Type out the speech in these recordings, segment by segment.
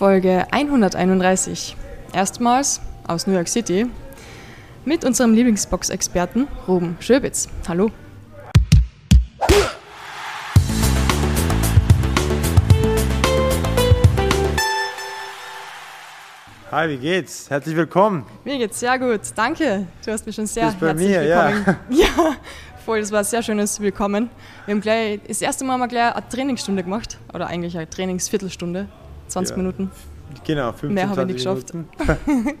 Folge 131. Erstmals aus New York City mit unserem Lieblingsbox-Experten Ruben Schöbitz. Hallo. Hi, wie geht's? Herzlich willkommen. Mir geht's sehr gut, danke. Du hast mich schon sehr herzlich mir, ja. willkommen. Ja. voll, das war ein sehr schönes Willkommen. Wir haben gleich, das erste Mal haben wir gleich eine Trainingsstunde gemacht, oder eigentlich eine Trainingsviertelstunde, 20 Ja. Minuten. Genau, 15, Mehr habe ich nicht 20 Minuten.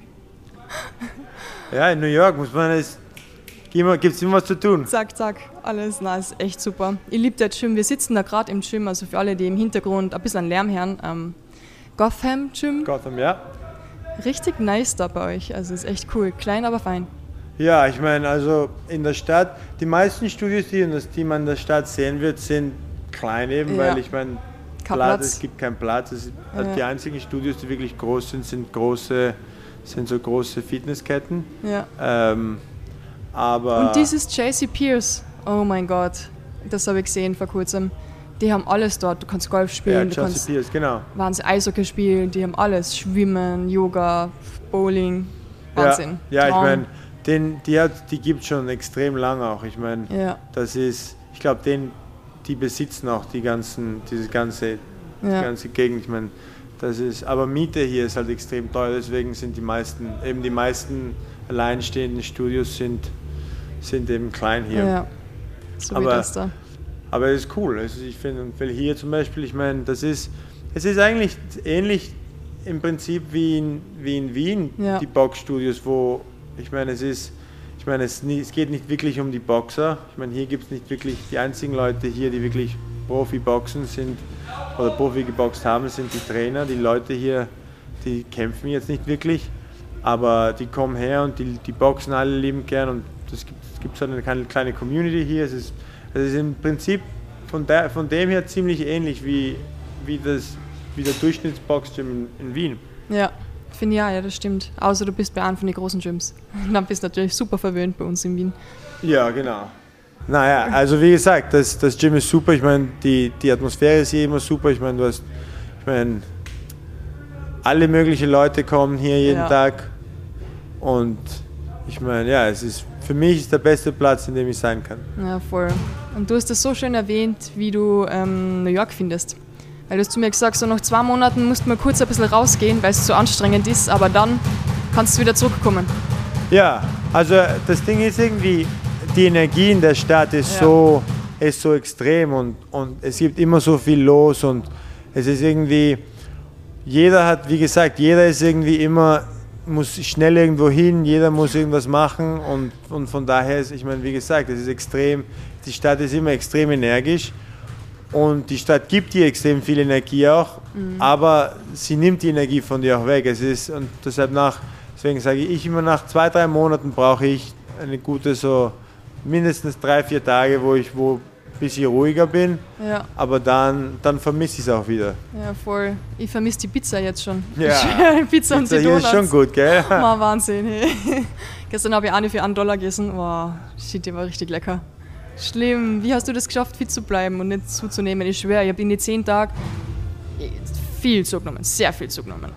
ja, in New York muss man es. Gibt es immer was zu tun? Zack, zack, alles nice, echt super. Ich liebe das Gym, wir sitzen da gerade im Gym, also für alle, die im Hintergrund ein bisschen Lärm hören, ähm, Gotham Gym, Gotham, ja. richtig nice da bei euch, also ist echt cool, klein, aber fein. Ja, ich meine, also in der Stadt, die meisten Studios, die, die man in der Stadt sehen wird, sind klein eben, Ja. weil ich meine, Kein Platz, Platz. es gibt keinen Platz. Also Ja. Die einzigen Studios, die wirklich groß sind, sind große, sind so große Fitnessketten. Ja. Ähm, aber Und dieses JC Pierce, oh mein Gott, das habe ich gesehen vor kurzem. Die haben alles dort. Du kannst Golf ja, spielen, du Chelsea kannst Pierce, genau. Wahnsinn, Eishockey spielen, die haben alles. Schwimmen, Yoga, Bowling. Wahnsinn. Ja, ja ich meine, den, die, hat, die gibt schon extrem lang auch. Ich meine, Ja, das ist, ich glaube, den, die besitzen auch die ganzen, diese ganze, die ja. ganze Gegend. Ich meine, das ist, aber Miete hier ist halt extrem teuer, deswegen sind die meisten, eben die meisten alleinstehenden Studios sind, sind eben klein hier. ja. So wie Aber- das da. Aber es ist cool. Also ich finde, weil hier zum Beispiel, ich meine, das ist, es ist eigentlich ähnlich im Prinzip wie in, wie in Wien, Ja. die Boxstudios, wo, ich meine, es ist, ich meine, es, es geht nicht wirklich um die Boxer. Ich meine, hier gibt es nicht wirklich, die einzigen Leute hier, die wirklich Profi-Boxen sind oder Profi geboxt haben, sind die Trainer. Die Leute hier, die kämpfen jetzt nicht wirklich, aber die kommen her und die, die boxen alle lieben gern und es gibt, so eine kleine- kleine Community hier. Es ist, es ist im Prinzip von, der, von dem her ziemlich ähnlich wie, wie, das, wie der Durchschnittsboxgym in, in Wien. Ja, finde ja, ja, das stimmt. Außer du bist bei einem von den großen Gyms. Dann bist du natürlich super verwöhnt bei uns in Wien. Ja, genau. Naja, also wie gesagt, das, das Gym ist super. Ich meine, die, die Atmosphäre ist hier immer super. Ich meine, du hast, ich meine, alle möglichen Leute kommen hier jeden Ja. Tag. Und ich meine, ja, es ist für mich ist der beste Platz, in dem ich sein kann. Ja, voll. Und du hast es so schön erwähnt, wie du ähm, New York findest. Weil du hast zu mir gesagt, so nach zwei Monaten musst du mal kurz ein bisschen rausgehen, weil es zu anstrengend ist, aber dann kannst du wieder zurückkommen. Ja, also das Ding ist irgendwie, die Energie in der Stadt ist, Ja. so, ist so extrem und, und es gibt immer so viel los und es ist irgendwie, jeder hat, wie gesagt, jeder ist irgendwie immer, muss schnell irgendwo hin, jeder muss irgendwas machen und, und von daher ist, ich meine, wie gesagt, es ist extrem, die Stadt ist immer extrem energisch und die Stadt gibt dir extrem viel Energie auch, aber sie nimmt die Energie von dir auch weg. Es ist, und deshalb nach, deswegen sage ich immer, nach zwei, drei Monaten brauche ich eine gute, so mindestens drei, vier Tage, wo ich wo ein bisschen ruhiger bin, Ja, aber dann, dann vermisse ich es auch wieder. ja, voll. Ich vermisse die Pizza jetzt schon. Ja. Die Pizza und Pizza die Donuts. ist schon gut, gell? War Wahnsinn. Hey. Gestern habe ich eine für einen Dollar gegessen. Wow, shit, die war richtig lecker. Schlimm. Wie hast du das geschafft, fit zu bleiben und nicht zuzunehmen? Ich schwöre, ich habe in den zehn Tagen viel zugenommen, sehr viel zugenommen.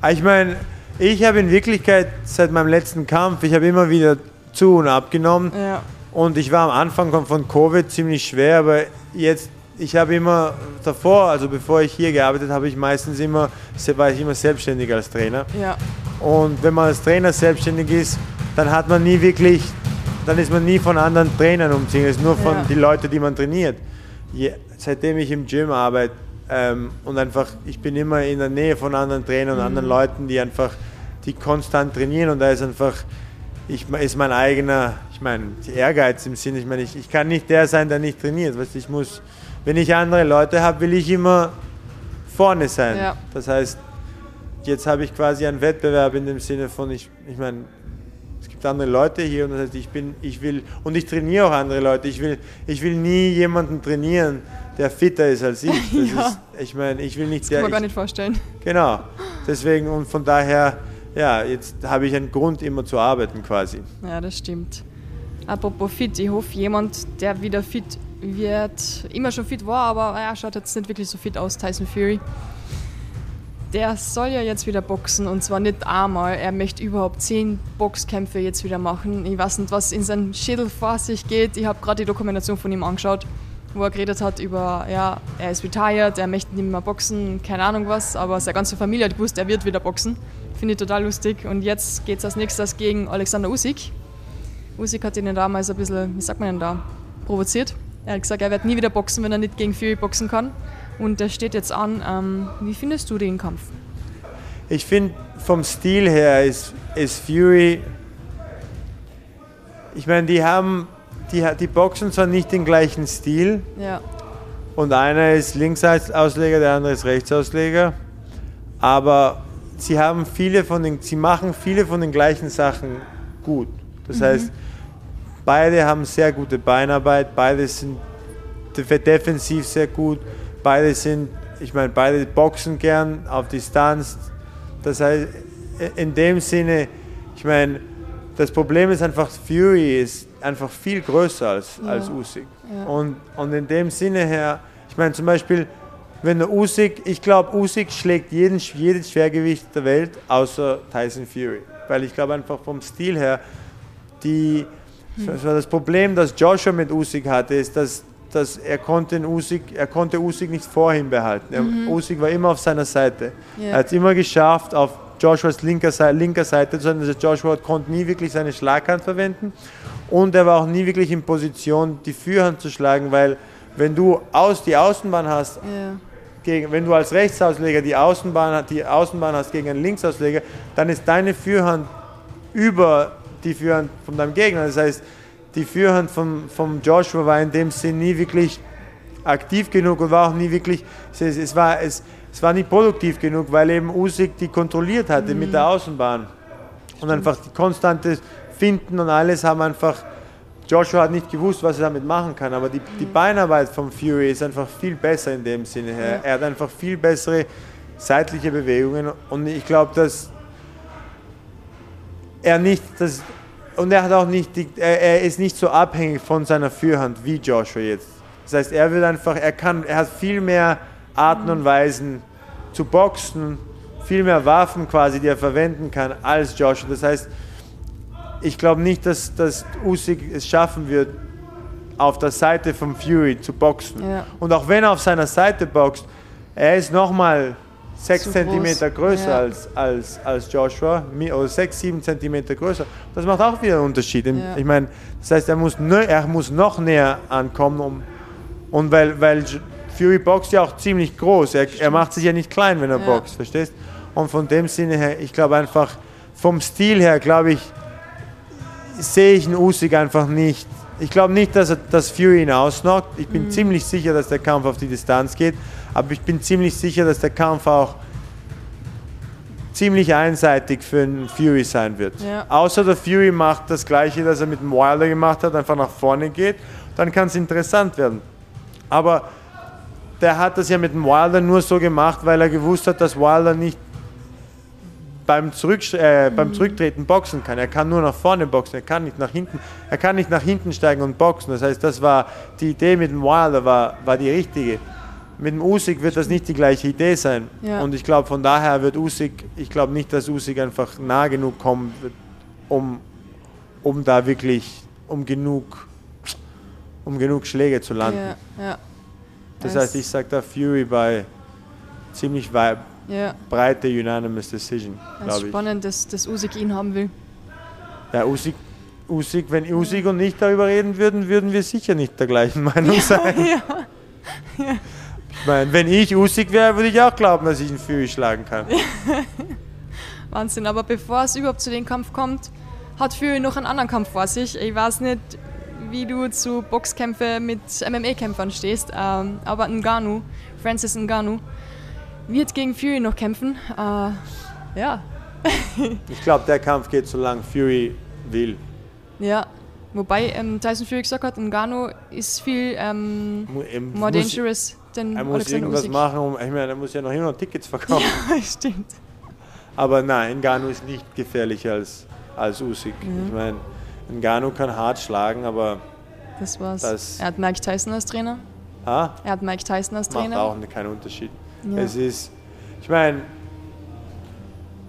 Ah, Ich meine, ich habe in Wirklichkeit seit meinem letzten Kampf, ich habe immer wieder zu und abgenommen. Ja, Und ich war am Anfang von- von Covid ziemlich schwer, aber jetzt, ich habe immer davor, also bevor ich hier gearbeitet habe, ich meistens immer, war ich immer selbstständig als Trainer. ja, Und wenn man als Trainer selbstständig ist, dann hat man nie wirklich, dann ist man nie von anderen Trainern umziehen, es ist nur von Ja. die Leute, die man trainiert. Je, seitdem ich im Gym arbeite ähm, und einfach, ich bin immer in der Nähe von anderen Trainern und anderen Leuten, die einfach, die konstant trainieren und da ist einfach, ich ist mein eigener, ich meine, Ehrgeiz im Sinne, ich meine, ich, ich kann nicht der sein, der nicht trainiert. Weißt, ich muss, wenn ich andere Leute habe, will ich immer vorne sein. Ja. Das heißt, jetzt habe ich quasi einen Wettbewerb in dem Sinne von, ich, ich meine, es gibt andere Leute hier und das heißt, ich bin, ich will, und ich trainiere auch andere Leute. Ich will, ich will nie jemanden trainieren, der fitter ist als ich. Das Ja. ist, ich meine, ich will nicht kann der, man gar ich, nicht vorstellen. genau. Deswegen und von daher, ja, jetzt habe ich einen Grund, immer zu arbeiten quasi. Ja, das stimmt. Apropos fit, ich hoffe, jemand, der wieder fit wird, immer schon fit war, aber er schaut jetzt nicht wirklich so fit aus, Tyson Fury. Der soll ja jetzt wieder boxen und zwar nicht einmal. Er möchte überhaupt zehn Boxkämpfe jetzt wieder machen. Ich weiß nicht, was in seinem Schädel vor sich geht. Ich habe gerade die Dokumentation von ihm angeschaut, wo er geredet hat über, ja, er ist retired, er möchte nicht mehr boxen, keine Ahnung was, aber seine ganze Familie hat gewusst, er wird wieder boxen. Finde ich total lustig. Und jetzt geht es als nächstes gegen Alexander Usyk. Usyk hat ihn damals ein bisschen, wie sagt man denn da, provoziert. Er hat gesagt, er wird nie wieder boxen, wenn er nicht gegen Fury boxen kann. Und der steht jetzt an. Ähm, wie findest du den Kampf? Ich finde, vom Stil her ist, ist Fury. Ich meine, die haben. Die, die boxen zwar nicht den gleichen Stil. Ja. Und einer ist Linksausleger, der andere ist Rechtsausleger. Aber sie haben viele von den, sie machen viele von den gleichen Sachen gut. Das mhm. heißt, beide haben sehr gute Beinarbeit, beide sind defensiv sehr gut beide sind, ich meine, beide boxen gern auf Distanz. Das heißt, in dem Sinne, ich meine, das Problem ist einfach, Fury ist einfach viel größer als, ja. als Usyk. Ja. Und, und in dem Sinne her, ich meine zum Beispiel, wenn der Usyk, ich glaube, Usyk schlägt jeden, jedes Schwergewicht der Welt außer Tyson Fury. Weil ich glaube einfach vom Stil her, die, hm. das Problem, das Joshua mit Usyk hatte, ist, dass dass er konnte Usyk, er konnte Usyk nicht vor ihm behalten. Er, mhm. Usyk war immer auf seiner Seite. Yeah. Er hat es immer geschafft, auf Joshuas linker, linker Seite zu sein. Also Joshua konnte nie wirklich seine Schlaghand verwenden und er war auch nie wirklich in Position, die Führhand zu schlagen, weil wenn du aus die Außenbahn hast, yeah. gegen, wenn du als Rechtsausleger die Außenbahn, die Außenbahn hast gegen einen Linksausleger, dann ist deine Führhand über die Führhand von deinem Gegner. Das heißt, die Führhand von, von Joshua war in dem Sinn nie wirklich aktiv genug und war auch nie wirklich, es, es, war, es, es war nicht produktiv genug, weil eben Usyk die kontrolliert hatte mhm. mit der Außenbahn. Und einfach die konstante Finden und alles haben einfach, Joshua hat nicht gewusst, was er damit machen kann, aber die, die mhm. Beinarbeit von Fury ist einfach viel besser in dem Sinne her. Er hat einfach viel bessere seitliche Bewegungen und ich glaube, dass er nicht, dass und er hat auch nicht, die, er, er, ist nicht so abhängig von seiner Führhand wie Joshua jetzt. Das heißt, er wird einfach, er kann, er hat viel mehr Arten und Weisen zu boxen, viel mehr Waffen quasi, die er verwenden kann als Joshua. Das heißt, ich glaube nicht, dass, dass Usyk es schaffen wird, auf der Seite von Fury zu boxen. Ja. Und auch wenn er auf seiner Seite boxt, er ist nochmal 6 cm größer ja. als, als, als Joshua, oder 6, 7 cm größer. Das macht auch wieder einen Unterschied. Ja. Ich meine, das heißt, er muss, er muss noch näher ankommen. Um, und weil, weil Fury boxt ja auch ziemlich groß. Er, er macht sich ja nicht klein, wenn er ja. boxt, verstehst? Und von dem Sinne her, ich glaube einfach, vom Stil her, glaube ich, sehe ich einen Usyk einfach nicht. Ich glaube nicht, dass, dass Fury ihn ausnockt. Ich bin mhm. ziemlich sicher, dass der Kampf auf die Distanz geht. Aber ich bin ziemlich sicher, dass der Kampf auch ziemlich einseitig für einen Fury sein wird. Ja. Außer der Fury macht das gleiche, das er mit dem Wilder gemacht hat, einfach nach vorne geht, dann kann es interessant werden. Aber der hat das ja mit dem Wilder nur so gemacht, weil er gewusst hat, dass Wilder nicht beim, Zurück, äh, beim Zurücktreten boxen kann. Er kann nur nach vorne boxen, er kann nicht nach hinten, er kann nicht nach hinten steigen und boxen. Das heißt, das war die Idee mit dem Wilder war, war die richtige mit dem Usyk wird das nicht die gleiche Idee sein. Ja. Und ich glaube, von daher wird Usyk, ich glaube nicht, dass Usyk einfach nah genug kommen wird, um, um da wirklich, um genug, um genug Schläge zu landen. Ja, ja. Das, heißt, ich sage da Fury bei ziemlich ja. breite Unanimous Decision, glaube ich. Spannend, dass, dass Usyk ihn haben will. Ja, Usyk, Usyk, wenn Usyk und ich darüber reden würden, würden wir sicher nicht der gleichen Meinung sein. Ja. ja. Ich meine, wenn ich Usyk wäre, würde ich auch glauben, dass ich ihn Fury schlagen kann. Wahnsinn, aber bevor es überhaupt zu dem Kampf kommt, hat Fury noch einen anderen Kampf vor sich. Ich weiß nicht, wie du zu Boxkämpfen mit MMA-Kämpfern stehst, ähm, aber Ngannou, Francis Ngannou, wird gegen Fury noch kämpfen. Äh, ja. ich glaube, der Kampf geht so lange Fury will. Ja, wobei ähm, Tyson Fury gesagt hat, Ngannou ist viel ähm, more dangerous den Er muss Alexander irgendwas Usyk. machen, um, ich meine, er muss ja noch immer noch Tickets verkaufen. Ja, stimmt. Aber nein, Ngannou ist nicht gefährlicher als, als Usyk. Mhm. Ich meine, Ngannou kann hart schlagen, aber... Das war's. Das er hat Mike Tyson als Trainer. Ha? Er hat Mike Tyson als Trainer. Macht auch keinen Unterschied. Ja. Es ist, ich meine,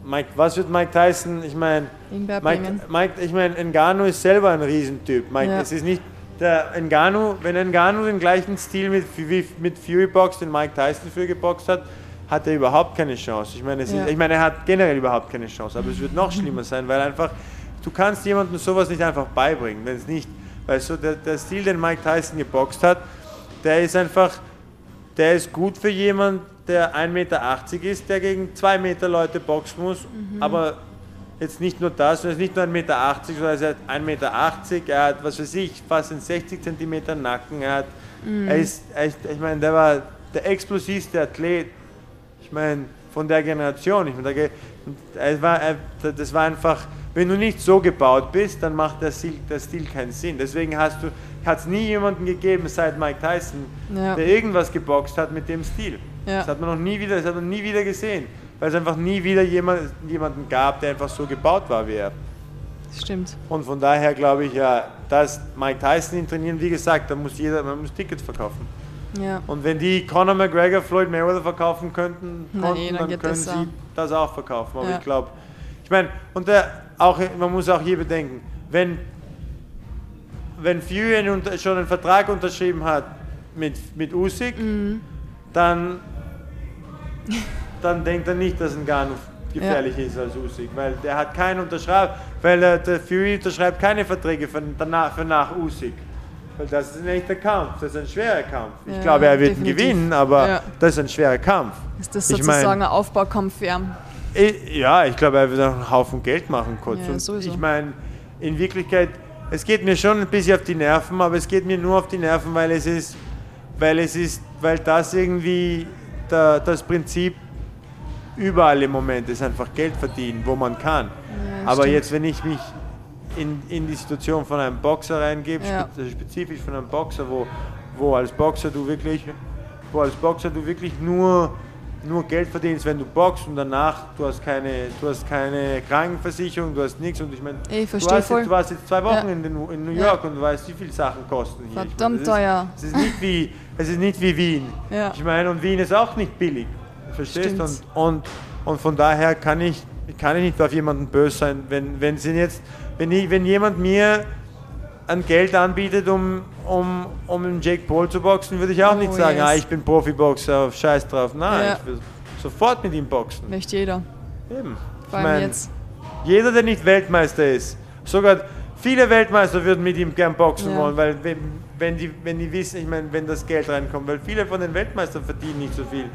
Mike, was wird Mike Tyson? Ich meine, In Mike. Mike, ich meine, Ngannou ist selber ein Riesentyp. Mike, Ja. es ist nicht der Ngannou, wenn Ngannou den gleichen Stil mit, wie mit Fury boxt, den Mike Tyson für geboxt hat, hat er überhaupt keine Chance. Ich meine, Ja. ist, ich meine, er hat generell überhaupt keine Chance, aber es wird noch schlimmer sein, weil einfach, du kannst jemandem sowas nicht einfach beibringen, wenn es nicht, weil so der, der Stil, den Mike Tyson geboxt hat, der ist einfach, der ist gut für jemanden, der 1,80 Meter ist, der gegen 2 Meter Leute boxen muss, aber jetzt nicht nur das, er ist nicht nur 1,80 Meter, sondern er ist 1,80 Meter, er hat, was weiß ich, fast einen 60 Zentimeter Nacken, er hat, er ist, er ist, ich meine, der war der explosivste Athlet, ich meine, von der Generation, ich meine, der, er war, er, das war einfach, wenn du nicht so gebaut bist, dann macht der Stil, der Stil keinen Sinn. Deswegen hast du, hat es nie jemanden gegeben seit Mike Tyson, Ja. der irgendwas geboxt hat mit dem Stil. Ja. Das hat man noch nie wieder, das hat man nie wieder gesehen, weil es einfach nie wieder jemand, jemanden gab, der einfach so gebaut war wie er. Stimmt. Und von daher glaube ich ja, dass Mike Tyson ihn trainieren, wie gesagt, da muss jeder, man muss Tickets verkaufen. Ja. Und wenn die Conor McGregor, Floyd Mayweather verkaufen könnten, konnten, eh, dann dann können das sie auch. das auch verkaufen. Aber Ja. ich glaube, ich meine, und der, auch, man muss auch hier bedenken, wenn, wenn Fury schon einen Vertrag unterschrieben hat mit, mit Usyk, Mhm. Dann, dann denkt er nicht, dass ein Ngannou gefährlich ist als Usyk, weil der hat keinen unterschreibt, weil der, der Fury unterschreibt keine Verträge für, danach, für nach Usyk. Weil das ist ein echter Kampf, das ist ein schwerer Kampf. Ich Ja, glaube, er wird ihn definitiv. gewinnen, aber Ja. das ist ein schwerer Kampf. Ist das Ich sozusagen mein- ein Aufbaukampf für ihn? Ich- Ja, ich glaube, er wird auch einen Haufen Geld machen kurz. Ja, ich meine, in Wirklichkeit, es geht mir schon ein bisschen auf die Nerven, aber es geht mir nur auf die Nerven, weil es ist, weil es ist, weil das irgendwie der, das Prinzip überall im Moment ist, einfach Geld verdienen, wo man kann. Ja, aber stimmt. jetzt, wenn ich mich in, in die Situation von einem Boxer reingebe, Ja. spe- spezifisch von einem Boxer, wo, wo als Boxer du wirklich, wo als Boxer du wirklich nur, nur Geld verdienst, wenn du boxst und danach du hast keine, du hast keine Krankenversicherung, du hast nichts und ich meine, Ich du, hast jetzt, du warst jetzt zwei Wochen Ja. in, den, in New Ja. York und du weißt, wie viel Sachen kosten hier. Ich Verdammt meine, teuer. Es ist, es ist nicht wie, es ist nicht wie Wien. Ja. Ich meine, und Wien ist auch nicht billig. Verstehst du? Und, und, und von daher kann ich, kann ich nicht auf jemanden böse sein, wenn, wenn, sie jetzt, wenn, ich, wenn jemand mir ein Geld anbietet, um, um, um Jake Paul zu boxen, würde ich auch nicht Oh, sagen, yes. ah, ich bin Profiboxer, scheiß drauf. Nein, Ja. ich will sofort mit ihm boxen. Möchte jeder. Eben. Ich Vor allem mein, jetzt. Jeder, der nicht Weltmeister ist, sogar viele Weltmeister würden mit ihm gern boxen Ja. wollen, weil wenn, wenn, die, wenn die wissen, ich meine, wenn das Geld reinkommt, weil viele von den Weltmeistern verdienen nicht so viel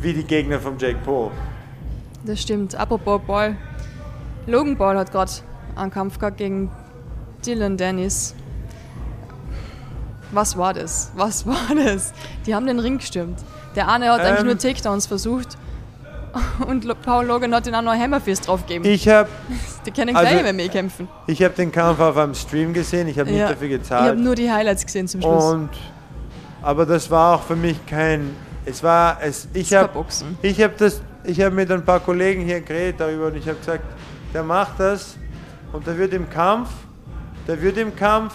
wie die Gegner von Jake Paul. Das stimmt. Apropos Ball. Logan Paul hat gerade einen Kampf gehabt gegen Dylan Dennis. Was war das? Was war das? Die haben den Ring gestürmt. Der eine hat eigentlich Ähm. nur Takedowns versucht. Und Paul Logan hat ihn auch noch Hammerfist draufgegeben. Ich habe Die können also- gleich MMA kämpfen. ich hab den Kampf auf einem Stream gesehen, ich habe nicht Ja. dafür Ich habe gezahlt. nur die Highlights gesehen zum Schluss. Und, aber das war auch für mich kein. Es war. Es, ich habe. Ich habe das, ich habe mit ein paar Kollegen hier geredet darüber und ich habe gesagt, der macht das und der wird im Kampf, der wird im Kampf,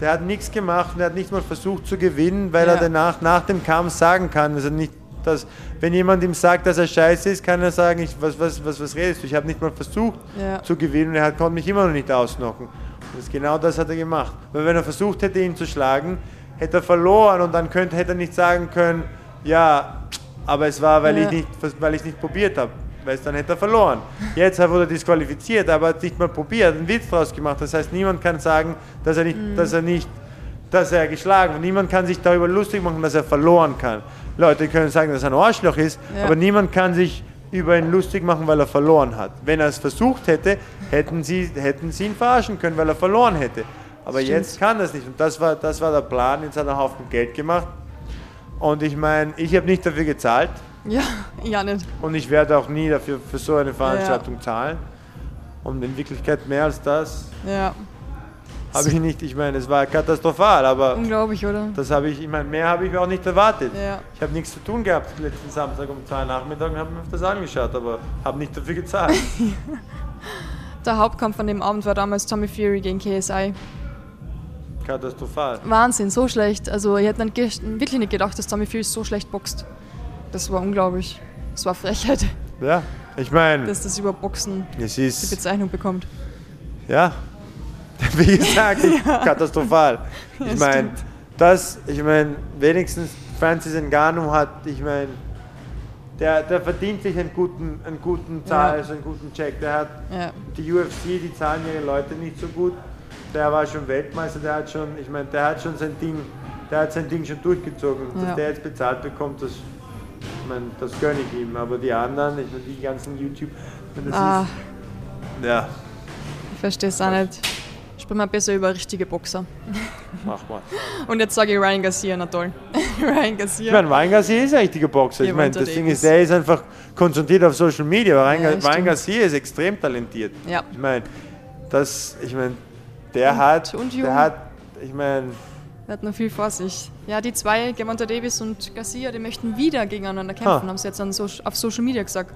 der hat nichts gemacht und er hat nicht mal versucht zu gewinnen, weil Ja. er danach nach dem Kampf sagen kann, also nicht, dass wenn jemand ihm sagt, dass er scheiße ist, kann er sagen, ich, was, was, was, was redest du? Ich habe nicht mal versucht Ja. zu gewinnen und er hat, konnte mich immer noch nicht ausnocken. Und das, genau das hat er gemacht. Weil wenn er versucht hätte, ihn zu schlagen, hätte er verloren und dann könnte, hätte er nicht sagen können, ja, aber es war, weil Ja. ich nicht, weil ich nicht probiert habe. Weil dann hätte er verloren. Jetzt wurde er disqualifiziert, aber er hat nicht mal probiert, einen Witz draus gemacht. Das heißt, niemand kann sagen, dass er nicht, Mhm. dass er nicht, dass er geschlagen wird. Niemand kann sich darüber lustig machen, dass er verloren kann. Leute können sagen, dass er ein Arschloch ist, Ja. aber niemand kann sich über ihn lustig machen, weil er verloren hat. Wenn er es versucht hätte, hätten sie, hätten sie ihn verarschen können, weil er verloren hätte. Aber Stimmt. jetzt kann das nicht. Und das war, das war der Plan. Jetzt hat er einen Haufen Geld gemacht. Und ich meine, ich habe nicht dafür gezahlt. Ja, ja nicht. Und ich werde auch nie dafür für so eine Veranstaltung zahlen. Und in Wirklichkeit mehr als das Ja, habe ich nicht. Ich meine, es war katastrophal, aber unglaublich, oder? das habe ich, ich meine, mehr habe ich auch nicht erwartet. Ja. Ich habe nichts zu tun gehabt letzten Samstag um zwei Nachmittag und habe mir das angeschaut, aber habe nicht dafür gezahlt. Der Hauptkampf an dem Abend war damals Tommy Fury gegen KSI. Katastrophal. Wahnsinn, so schlecht. Also ich hätte nicht wirklich nicht gedacht, dass Tommy Fury so schlecht boxt. Das war unglaublich. Das war Frechheit. Ja, Ich meine, dass das über Boxen es die Bezeichnung bekommt. ja, wie gesagt, katastrophal. Ich meine, das, ich meine, wenigstens Francis Ngannou hat, ich meine, der, der verdient sich einen guten, einen guten Zahl, Ja. also einen guten Check. Der hat Ja. die UFC, die zahlen ihre Leute nicht so gut. Der war schon Weltmeister, der hat schon, ich meine, der hat schon sein Ding, der hat sein Ding schon durchgezogen. Dass Ja. der jetzt bezahlt bekommt, das, meine, das gönne ich ihm. Aber die anderen, ich meine, die ganzen YouTube, das Ah, ist, ja, ich verstehe es auch nicht. Sprechen wir besser über richtige Boxer. mach mal. Und jetzt sage ich Ryan Garcia, na toll. Ryan Ich Garcia. meine, Ryan Garcia ist ein richtiger Boxer. Ich meine, das Ding ist, der ist einfach konzentriert auf Social Media. Aber Ryan, Ja, Ryan stimmt. Garcia ist extrem talentiert. Ja. Ich meine, das, ich meine, der hat, und der hat, ich meine, Er hat noch viel vor sich. Ja, die zwei, Gervonta Davis und Garcia, die möchten wieder gegeneinander kämpfen, Ha. haben sie jetzt so auf Social Media gesagt.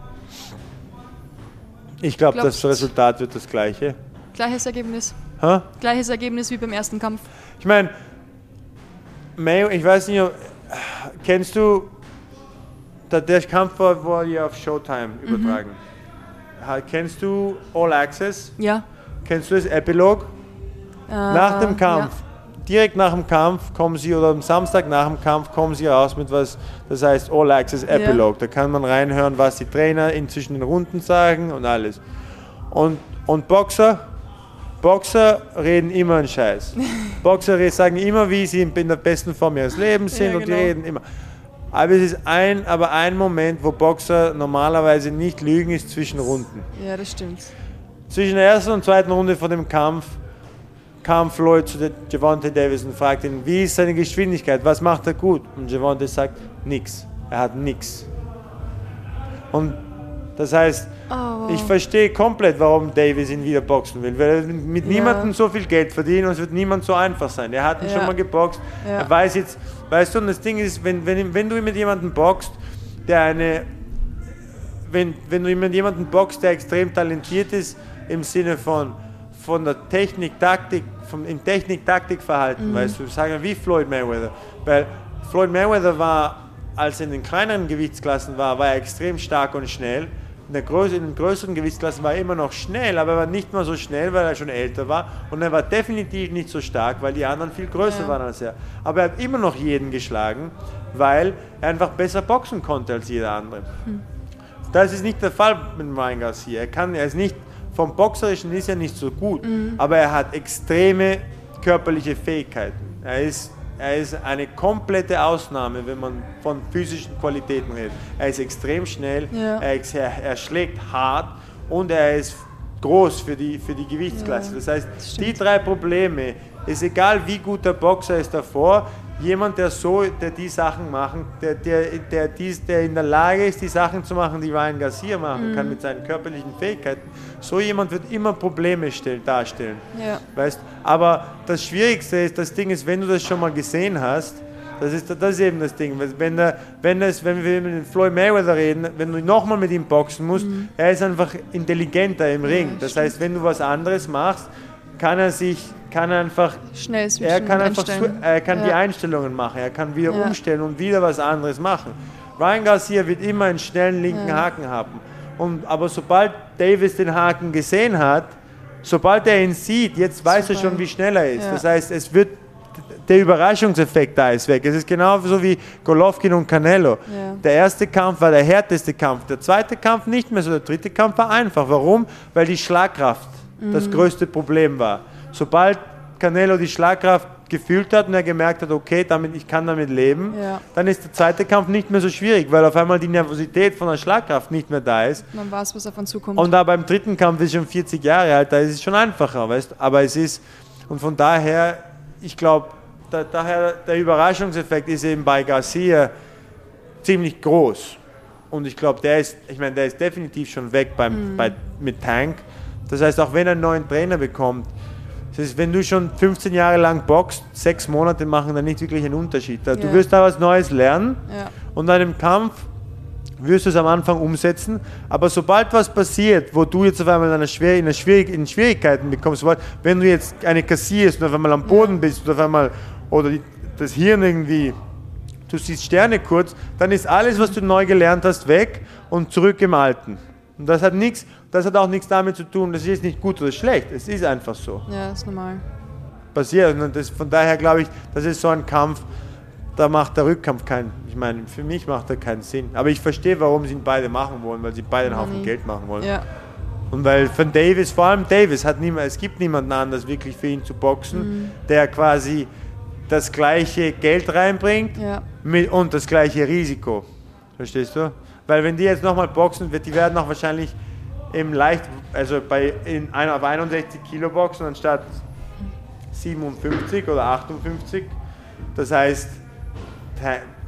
ich glaube, das Resultat wird das gleiche. Gleiches Ergebnis. Ha? Gleiches Ergebnis wie beim ersten Kampf. Ich meine, Mayo, ich weiß nicht, kennst du, der, Kampf war, wurde ja auf Showtime Mhm. übertragen. Ha, Kennst du All Access? Ja. Kennst du das Epilog? Äh, Nach dem Kampf, direkt nach dem Kampf kommen sie, oder am Samstag nach dem Kampf kommen sie raus mit was, das heißt All Access Epilogue. Da kann man reinhören, was die Trainer inzwischen den Runden sagen und alles. Und, und Boxer, Boxer reden immer einen Scheiß. Boxer sagen immer, wie sie in der besten Form ihres Lebens sind Ja, und die genau. reden immer. Aber es ist ein, aber ein Moment, wo Boxer normalerweise nicht lügen, ist zwischen Runden. Ja. ja, das stimmt. Zwischen der ersten und zweiten Runde von dem Kampf kam Floyd zu Javante Davis und fragt ihn, wie ist seine Geschwindigkeit, was macht er gut? Und Javante sagt, nix. Er hat nix. Und das heißt, Oh, ich verstehe komplett, warum Davis ihn wieder boxen will, weil er mit Ja. niemandem so viel Geld verdient und es wird niemand so einfach sein. Er hat ihn Ja. schon mal geboxt, Ja. er weiß jetzt, weißt du, und das Ding ist, wenn, wenn, wenn du mit jemandem boxt, der eine wenn, wenn du mit jemandem boxt, der extrem talentiert ist, im Sinne von, von der Technik, Taktik, vom, im Technik-Taktik-Verhalten, weißt du, sagen wie Floyd Mayweather. Weil Floyd Mayweather war, als er in den kleineren Gewichtsklassen war, war er extrem stark und schnell. In, der Größe, in den größeren Gewichtsklassen war er immer noch schnell, aber er war nicht mal so schnell, weil er schon älter war. Und er war definitiv nicht so stark, weil die anderen viel größer Ja. waren als er. Aber er hat immer noch jeden geschlagen, weil er einfach besser boxen konnte als jeder andere. Das ist nicht der Fall mit Ryan Garcia. Er kann, er ist nicht vom Boxerischen ist er nicht so gut, aber er hat extreme körperliche Fähigkeiten. Er ist, er ist eine komplette Ausnahme, wenn man von physischen Qualitäten redet. Er ist extrem schnell, Ja. er, er, er schlägt hart und er ist groß für die, für die Gewichtsklasse. Ja, das heißt, das die drei Probleme, ist egal wie gut der Boxer ist davor, jemand, der so, der die Sachen machen, der, der, der, dies, der in der Lage ist, die Sachen zu machen, die Ryan Garcia machen Mhm. kann mit seinen körperlichen Fähigkeiten, so jemand wird immer Probleme stell, darstellen. Ja. Weißt? Aber das Schwierigste ist, das Ding ist, wenn du das schon mal gesehen hast, das ist, das ist eben das Ding. Wenn, der, wenn, es, wenn wir mit Floyd Mayweather reden, wenn du nochmal mit ihm boxen musst, er ist einfach intelligenter im Ring. Das heißt, wenn du was anderes machst, kann er sich, kann er einfach Schnell er kann einfach er kann die Ja. Einstellungen machen, er kann wieder Ja. umstellen und wieder was anderes machen. Ryan Garcia wird immer einen schnellen linken Ja. Haken haben. Und, aber sobald Davis den Haken gesehen hat, sobald er ihn sieht, jetzt weiß er schon, wie schnell er ist. Das heißt, es wird der Überraschungseffekt da ist weg. Es ist genauso wie Golovkin und Canelo. Ja. Der erste Kampf war der härteste Kampf, der zweite Kampf nicht mehr so, der dritte Kampf war einfach. Warum? Weil die Schlagkraft das Mhm. größte Problem war. Sobald Canelo die Schlagkraft gefühlt hat und er gemerkt hat, okay, damit, ich kann damit leben, Ja. dann ist der zweite Kampf nicht mehr so schwierig, weil auf einmal die Nervosität von der Schlagkraft nicht mehr da ist. Man weiß, was auf einen zukommt. Und da beim dritten Kampf ist schon 40 Jahre alt, da ist es schon einfacher, weißt Aber es ist, und von daher, ich glaube, da, daher der Überraschungseffekt ist eben bei Garcia ziemlich groß. Und ich glaube, der ist, ich meine, der ist definitiv schon weg beim, bei, mit Tank. Das heißt, auch wenn er einen neuen Trainer bekommt, das ist, wenn du schon 15 Jahre lang boxt, sechs Monate machen dann nicht wirklich einen Unterschied. Du Ja. wirst da was Neues lernen ja. und dann im Kampf wirst du es am Anfang umsetzen, aber sobald was passiert, wo du jetzt auf einmal in, einer Schwier in, einer Schwierig in Schwierigkeiten bekommst, sobald, wenn du jetzt eine kassierst und auf einmal am Boden bist oder auf einmal oder die, das Hirn irgendwie, du siehst Sterne kurz, dann ist alles, was du neu gelernt hast, weg und zurück im Alten. Und das hat nichts, das hat auch nichts damit zu tun, das ist nicht gut oder schlecht. Es ist einfach so. Ja, ist normal. Passiert. Und das, von daher glaube ich, das ist so ein Kampf, da macht der Rückkampf keinen, ich meine, für mich macht er keinen Sinn. Aber ich verstehe, warum sie ihn beide machen wollen, weil sie beide einen Haufen Money. Geld machen wollen. Ja. Und weil von Davis, vor allem Davis, hat niemand, es gibt niemanden anders wirklich für ihn zu boxen, der quasi das gleiche Geld reinbringt Ja. mit, und das gleiche Risiko. Verstehst du? Weil wenn die jetzt nochmal boxen, wird, die werden auch wahrscheinlich im Leicht, also bei in einer auf 61 Kilo boxen anstatt 57 oder 58. Das heißt,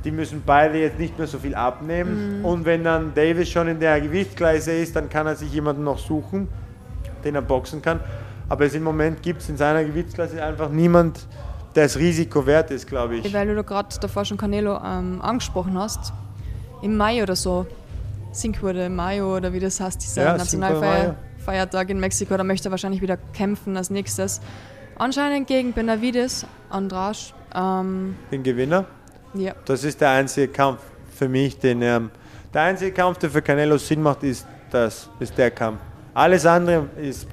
die müssen beide jetzt nicht mehr so viel abnehmen. Und wenn dann Davis schon in der Gewichtsklasse ist, dann kann er sich jemanden noch suchen, den er boxen kann. Aber es im Moment gibt es in seiner Gewichtsklasse einfach niemand, der das Risiko wert ist, glaube ich. Weil du da gerade davor schon Canelo ähm, angesprochen hast. Im Mai oder so. Cinco de Mayo oder wie das heißt, dieser Ja. Nationalfeiertag in Mexiko. Da möchte er wahrscheinlich wieder kämpfen als nächstes. Anscheinend gegen Benavides, Andrasch. Ähm, Den Gewinner. ja. Das ist der einzige Kampf für mich, den ähm, der einzige Kampf, der für Canelo Sinn macht, ist das, ist der Kampf. Alles andere ist,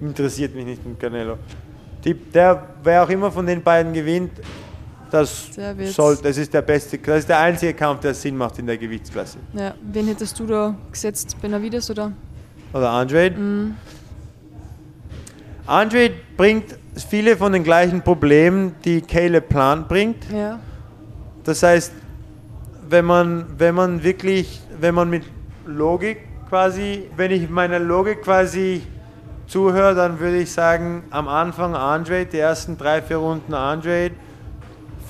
interessiert mich nicht mit Canelo. Die, der, wer auch immer von den beiden gewinnt, das soll, das ist der beste, das ist der einzige Kampf, der Sinn macht in der Gewichtsklasse. ja. Wen hättest du da gesetzt? Benavides oder? Oder Andre. Andre bringt viele von den gleichen Problemen, die Caleb Plant bringt. Ja. Das heißt, wenn man, wenn man wirklich, wenn man mit Logik quasi, wenn ich meiner Logik quasi zuhöre, dann würde ich sagen, am Anfang Andre, die ersten drei, vier Runden Andre,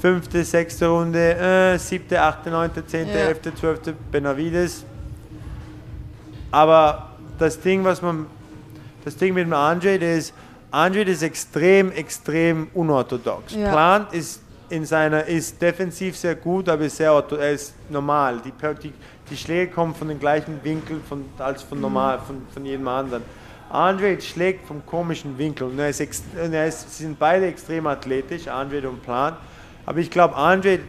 fünfte, sechste Runde, äh, siebte, achte, neunte, zehnte, Ja. elfte, zwölfte Benavides. Aber das Ding, was man, das Ding mit dem Andre, der ist, Andre ist extrem, extrem unorthodox. Ja. Plant ist in seiner, ist defensiv sehr gut, aber ist sehr, er ist normal. Die, die, die Schläge kommen von den gleichen Winkeln von, als von normal, von, von jedem anderen. Andre schlägt vom komischen Winkel und er ist, und er ist, sie sind beide extrem athletisch, Andre und Plant. Aber ich glaube, Andre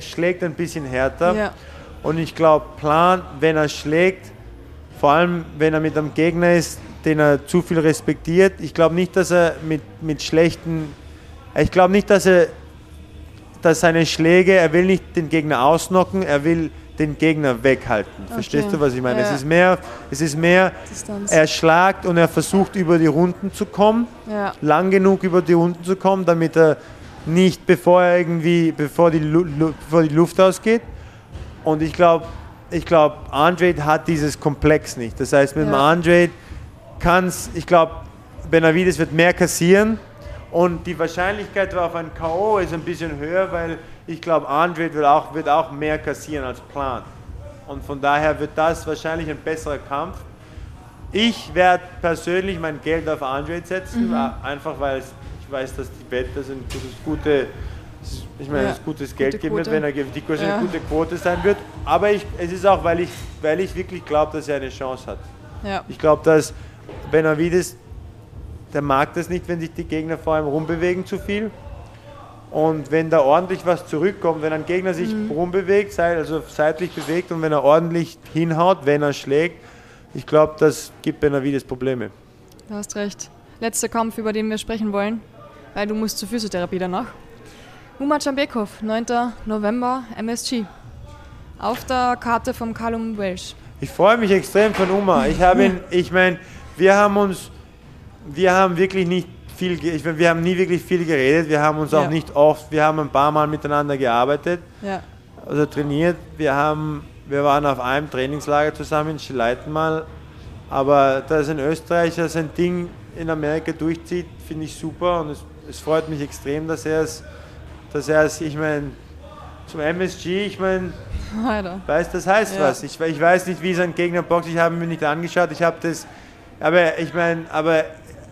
schlägt ein bisschen härter. Ja. Und ich glaube, Plan, wenn er schlägt, vor allem wenn er mit einem Gegner ist, den er zu viel respektiert, ich glaube nicht, dass er mit, mit schlechten, ich glaube nicht, dass er, dass seine Schläge, er will nicht den Gegner ausnocken, er will den Gegner weghalten. Verstehst du, was ich meine? Ja. Es ist mehr, es ist mehr, Distanz. er schlagt und er versucht über die Runden zu kommen Ja. lang genug über die Runden zu kommen, damit er nicht, bevor er irgendwie, bevor die, Lu Lu bevor die Luft ausgeht. Und ich glaube, ich glaube, Andre hat dieses Komplex nicht. Das heißt, mit dem Ja. Andre kann es, ich glaube, Benavides wird mehr kassieren und die Wahrscheinlichkeit auf ein K.O. ist ein bisschen höher, weil ich glaube, Andre wird auch, wird auch mehr kassieren als Plan. Und von daher wird das wahrscheinlich ein besserer Kampf. Ich werde persönlich mein Geld auf Andre setzen, wa- einfach weil es- ich weiß, dass die Wette sind gutes, gute, ich meine, Ja, es gutes Geld gute geben wird, wenn er ge- die Ja. eine gute Quote sein wird. Aber ich, es ist auch, weil ich, weil ich wirklich glaube, dass er eine Chance hat. Ja. Ich glaube, dass Benavides, der mag das nicht, wenn sich die Gegner vor ihm rumbewegen zu viel. Und wenn da ordentlich was zurückkommt, wenn ein Gegner sich rumbewegt, sei- also seitlich bewegt und wenn er ordentlich hinhaut, wenn er schlägt, ich glaube, das gibt Benavides Probleme. Du hast recht. Letzter Kampf, über den wir sprechen wollen, weil du musst zur Physiotherapie danach. Umar Jambekov, 9. November, MSG. Auf der Karte vom Callum Welsh. Ich freue mich extrem von Uma. Ich habe ihn, ich meine, wir haben uns, wir haben wirklich nicht viel, ich mein, wir haben nie wirklich viel geredet. Wir haben uns auch Ja. nicht oft, wir haben ein paar Mal miteinander gearbeitet, Ja. also trainiert. Wir haben, wir waren auf einem Trainingslager zusammen in Schleiten mal. Aber dass ein Österreicher sein Ding in Amerika durchzieht, finde ich super und es, es freut mich extrem, dass er es, dass er es, ich meine, zum MSG, ich meine. Weißt, das heißt Ja. was. Ich, ich weiß nicht, wie sein Gegner boxt. Ich habe mir nicht angeschaut. Ich habe das. Aber ich meine, aber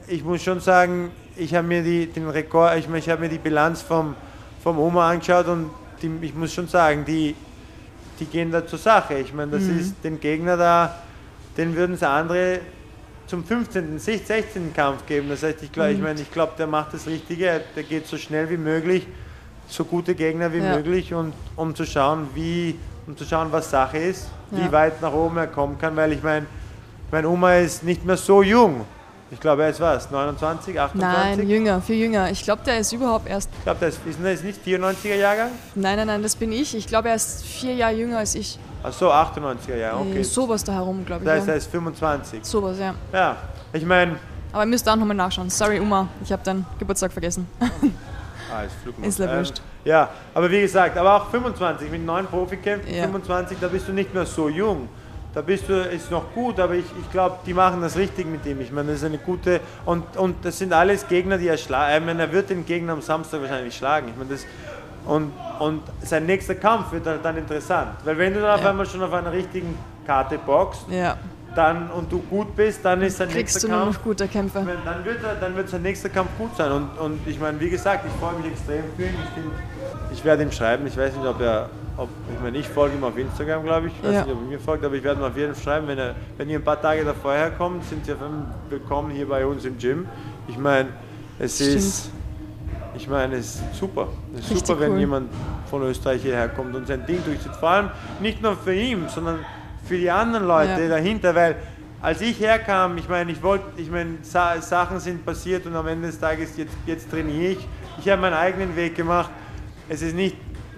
ich muss schon sagen, ich habe mir die, den Rekord, ich, mein, ich habe mir die Bilanz vom, vom Oma angeschaut und die, ich muss schon sagen, die, die gehen da zur Sache. Ich meine, das ist den Gegner da, den würden es andere zum 15., 16. Kampf geben. Das heißt, ich glaube, ich meine, ich glaube, der macht das Richtige. Der geht so schnell wie möglich, so gute Gegner wie Ja. möglich und um zu schauen, wie, um zu schauen, was Sache ist, Ja. wie weit nach oben er kommen kann, weil ich meine, Meine Oma ist nicht mehr so jung. Ich glaube, er ist was? 29, 28? Nein, jünger, viel jünger. Ich glaube, der ist überhaupt erst. Ich glaube, das ist, ist nicht 94er Jahrgang? Nein, nein, nein, das bin ich. Ich glaube, er ist vier Jahre jünger als ich. Ach so, 98er Jahrgang, okay. Äh, sowas da herum, glaube ich. Das heißt, ja. er ist 25. Sowas, ja. Ja, ich meine, Aber ihr müsst auch nochmal nachschauen. Sorry, Oma, ich habe deinen Geburtstag vergessen. Ah, ist Flugmodus. Ist ja wurscht. ja, aber wie gesagt, aber auch 25 mit neun Profikämpfen, Ja. 25, da bist du nicht mehr so jung. Da bist du, ist noch gut, aber ich, ich glaube, die machen das richtig mit ihm. Ich meine, das ist eine gute, und, und das sind alles Gegner, die er schlagen. Ich meine, er wird den Gegner am Samstag wahrscheinlich schlagen. Ich meine, das, und, und sein nächster Kampf wird dann, dann interessant. Weil wenn du dann auf Ja. einmal schon auf einer richtigen Karte boxst, Ja. dann, und du gut bist, dann ist sein Kriegst nächster du Kampf noch gute Kämpfe. ich meine, dann, wird er, dann wird sein nächster Kampf gut sein. Und, und ich meine, wie gesagt, ich freue mich extrem für ihn. Ich, find, ich werde ihm schreiben. Ich weiß nicht, ob er. Ob, ich meine, ich folge ihm auf Instagram, glaube ich. Ich weiß Ja. nicht, ob er mir folgt, aber ich werde ihm auf jeden Fall schreiben. Wenn, er, wenn ihr ein paar Tage davor herkommt, sind Sie auf einmal willkommen hier bei uns im Gym. Ich meine, es Stimmt. ist. Ich meine, es ist super. Es ist Richtig super, wenn cool. jemand von Österreich hierher kommt und sein Ding durchzieht. Vor allem nicht nur für ihn, sondern für die anderen Leute Ja. dahinter, weil als ich herkam, ich meine, ich wollte, ich meine, Sa Sachen sind passiert und am Ende des Tages jetzt, jetzt trainiere ich. Ich habe meinen eigenen Weg gemacht. Es ist nicht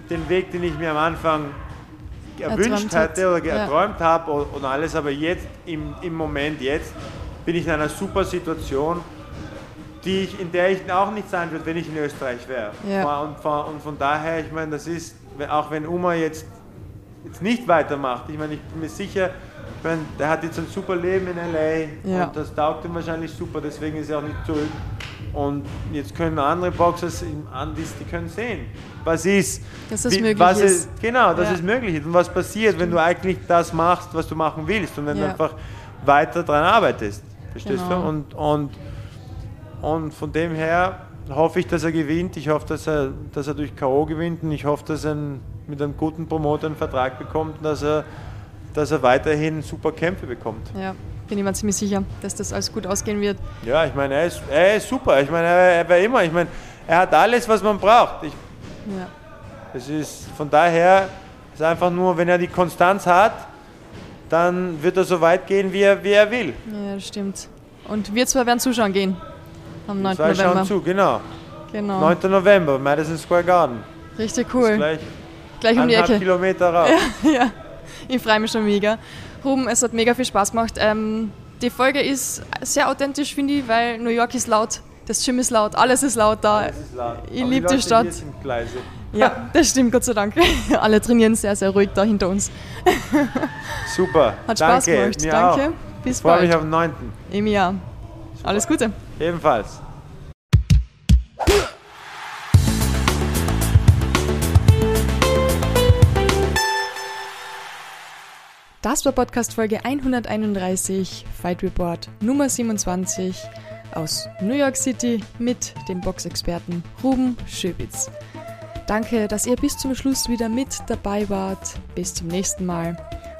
den Weg, den ich mir am Anfang erwünscht hatte oder Ja. erträumt habe und und alles, aber jetzt im, im Moment jetzt bin ich in einer super Situation, die ich, in der ich auch nicht sein würde, wenn ich in Österreich wäre. Ja. Und, von, und von daher, ich meine, das ist, auch wenn Uma jetzt, jetzt nicht weitermacht, ich meine, ich bin mir sicher, ich meine, der hat jetzt ein super Leben in LA Ja. und das taugt ihm wahrscheinlich super, deswegen ist er auch nicht zurück. Und jetzt können andere an, die, können sehen, was ist. Dass das möglich was ist. Genau, dass Ja. es möglich ist und was passiert, wenn du eigentlich das machst, was du machen willst und wenn du Ja. einfach weiter daran arbeitest. Verstehst Genau. du? Und, und, und von dem her hoffe ich, dass er gewinnt. Ich hoffe, dass er, dass er durch K.O. gewinnt und ich hoffe, dass er mit einem guten Promoter einen Vertrag bekommt und dass er, dass er weiterhin super Kämpfe bekommt. Ja, bin ich mir ziemlich sicher, dass das alles gut ausgehen wird. Ja, ich meine, er ist, er ist super. Ich meine, er, er war immer, ich meine, er hat alles, was man braucht. Ich, Ja. Es ist von daher ist einfach nur, wenn er die Konstanz hat, dann wird er so weit gehen, wie er, wie er will. ja, das stimmt. Und wir zwei werden zuschauen gehen. Am 9. Zwei November. schauen zu, genau. Genau. 9. November, Madison Square Garden. Richtig Ist cool. Gleich, Gleich um die Ecke. Kilometer raus. ja, ich freue mich schon mega. Ruben, es hat mega viel Spaß gemacht. Ähm, die Folge ist sehr authentisch, finde ich, weil New York ist laut, das Gym ist laut, alles ist laut da. Ist laut. Ich Aber lieb die Stadt. Ja, das stimmt, Gott sei Dank. Alle trainieren sehr, sehr ruhig da hinter uns. Super. Hat Spaß Danke. gemacht. Mir Danke. Auch. Bis Ich freue mich bald. auf den 9. Im Jahr. Alles Gute. Ebenfalls. Das war Podcast Folge 131, Fight Report Nummer 27 aus New York City mit dem Boxexperten Ruben Schöbitz. Danke, dass ihr bis zum Schluss wieder mit dabei wart. Bis zum nächsten Mal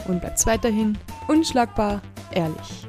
und bleibt weiterhin unschlagbar ehrlich.